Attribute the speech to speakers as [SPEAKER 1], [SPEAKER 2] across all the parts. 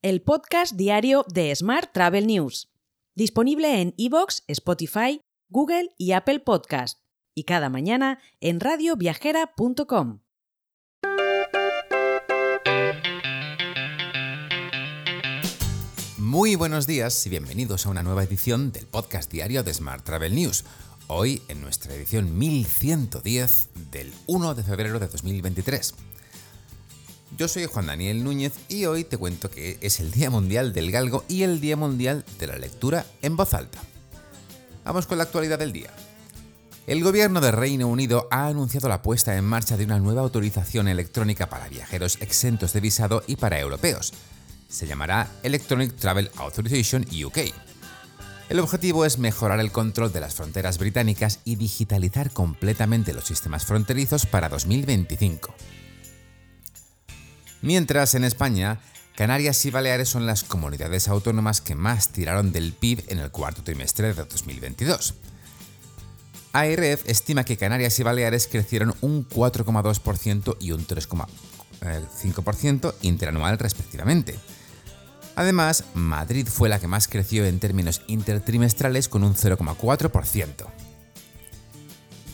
[SPEAKER 1] el podcast diario de Smart Travel News, disponible en iVoox, Spotify, Google y Apple Podcast, y cada mañana en radioviajera.com.
[SPEAKER 2] Muy buenos días y bienvenidos a una nueva edición del podcast diario de Smart Travel News. Hoy en nuestra edición 1110 del 1 de febrero de 2023. Yo soy Juan Daniel Núñez y hoy te cuento que es el Día Mundial del Galgo y el Día Mundial de la Lectura en voz alta. Vamos con la actualidad del día. El gobierno de Reino Unido ha anunciado la puesta en marcha de una nueva autorización electrónica para viajeros exentos de visado y para europeos. Se llamará Electronic Travel Authorization UK. El objetivo es mejorar el control de las fronteras británicas y digitalizar completamente los sistemas fronterizos para 2025. Mientras en España, Canarias y Baleares son las comunidades autónomas que más tiraron del PIB en el cuarto trimestre de 2022. ARF estima que Canarias y Baleares crecieron un 4,2% y un 3,5% interanual respectivamente. Además, Madrid fue la que más creció en términos intertrimestrales con un 0,4%.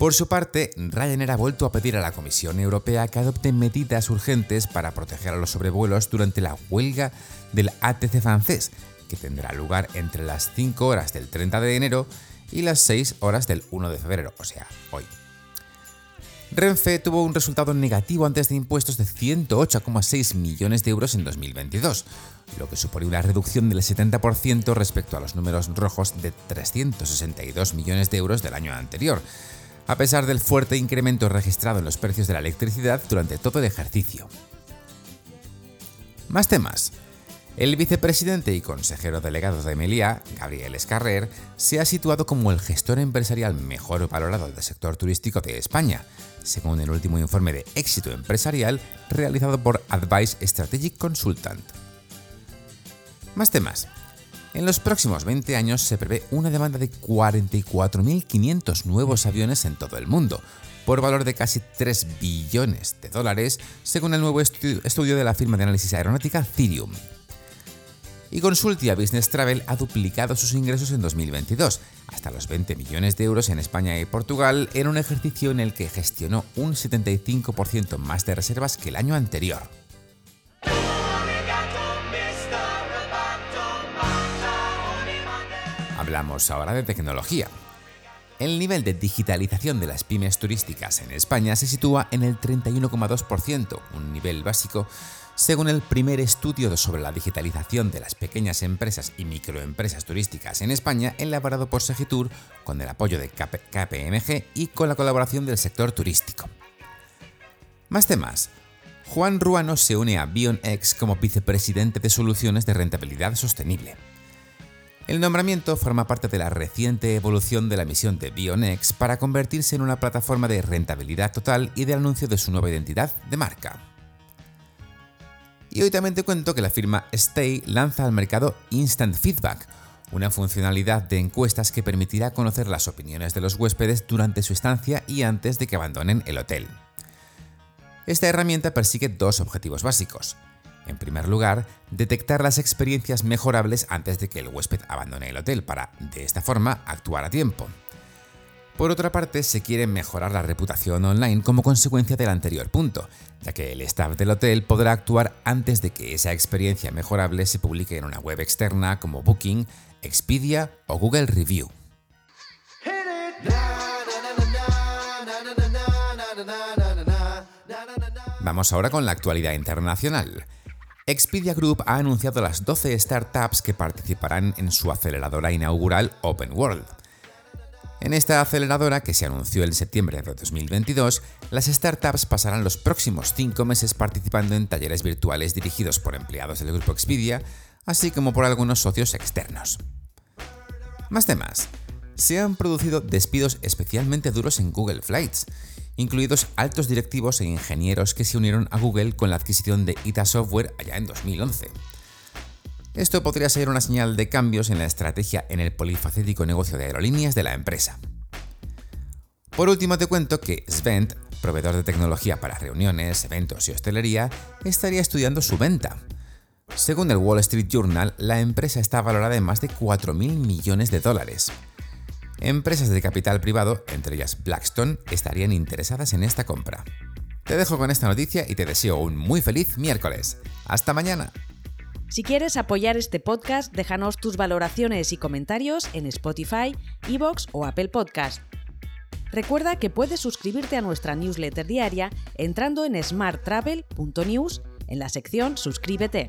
[SPEAKER 2] Por su parte, Ryanair ha vuelto a pedir a la Comisión Europea que adopte medidas urgentes para proteger a los sobrevuelos durante la huelga del ATC francés, que tendrá lugar entre las 5 horas del 30 de enero y las 6 horas del 1 de febrero, o sea, hoy. Renfe tuvo un resultado negativo antes de impuestos de 108,6 millones de euros en 2022, lo que supone una reducción del 70% respecto a los números rojos de 362 millones de euros del año anterior, a pesar del fuerte incremento registrado en los precios de la electricidad durante todo el ejercicio. Más temas. El vicepresidente y consejero delegado de Meliá, Gabriel Escarrer, se ha situado como el gestor empresarial mejor valorado del sector turístico de España, según el último informe de éxito empresarial realizado por Advice Strategic Consultant. Más temas. En los próximos 20 años se prevé una demanda de 44.500 nuevos aviones en todo el mundo, por valor de casi 3 billones de dólares, según el nuevo estudio de la firma de análisis aeronáutica Cirium. Y Consultia Business Travel ha duplicado sus ingresos en 2022, hasta los 20 millones de euros en España y Portugal, en un ejercicio en el que gestionó un 75% más de reservas que el año anterior. Hablamos ahora de tecnología. El nivel de digitalización de las pymes turísticas en España se sitúa en el 31,2%, un nivel básico, según el primer estudio sobre la digitalización de las pequeñas empresas y microempresas turísticas en España, elaborado por Segitur con el apoyo de KPMG y con la colaboración del sector turístico. Más temas. Juan Ruano se une a BionX como vicepresidente de soluciones de rentabilidad sostenible. El nombramiento forma parte de la reciente evolución de la misión de Bionex para convertirse en una plataforma de rentabilidad total y de anuncio de su nueva identidad de marca. Y hoy también te cuento que la firma Stay lanza al mercado Instant Feedback, una funcionalidad de encuestas que permitirá conocer las opiniones de los huéspedes durante su estancia y antes de que abandonen el hotel. Esta herramienta persigue dos objetivos básicos. En primer lugar, detectar las experiencias mejorables antes de que el huésped abandone el hotel para, de esta forma, actuar a tiempo. Por otra parte, se quiere mejorar la reputación online como consecuencia del anterior punto, ya que el staff del hotel podrá actuar antes de que esa experiencia mejorable se publique en una web externa como Booking, Expedia o Google Review. Vamos ahora con la actualidad internacional. Expedia Group ha anunciado las 12 startups que participarán en su aceleradora inaugural Open World. En esta aceleradora, que se anunció en septiembre de 2022, las startups pasarán los próximos 5 meses participando en talleres virtuales dirigidos por empleados del grupo Expedia, así como por algunos socios externos. Más temas. Se han producido despidos especialmente duros en Google Flights, incluidos altos directivos e ingenieros que se unieron a Google con la adquisición de ITA Software allá en 2011. Esto podría ser una señal de cambios en la estrategia en el polifacético negocio de aerolíneas de la empresa. Por último te cuento que Svent, proveedor de tecnología para reuniones, eventos y hostelería, estaría estudiando su venta. Según el Wall Street Journal, la empresa está valorada en más de 4.000 millones de dólares. Empresas de capital privado, entre ellas Blackstone, estarían interesadas en esta compra. Te dejo con esta noticia y te deseo un muy feliz miércoles. Hasta mañana.
[SPEAKER 1] Si quieres apoyar este podcast, déjanos tus valoraciones y comentarios en Spotify, Evox o Apple Podcast. Recuerda que puedes suscribirte a nuestra newsletter diaria entrando en smarttravel.news en la sección Suscríbete.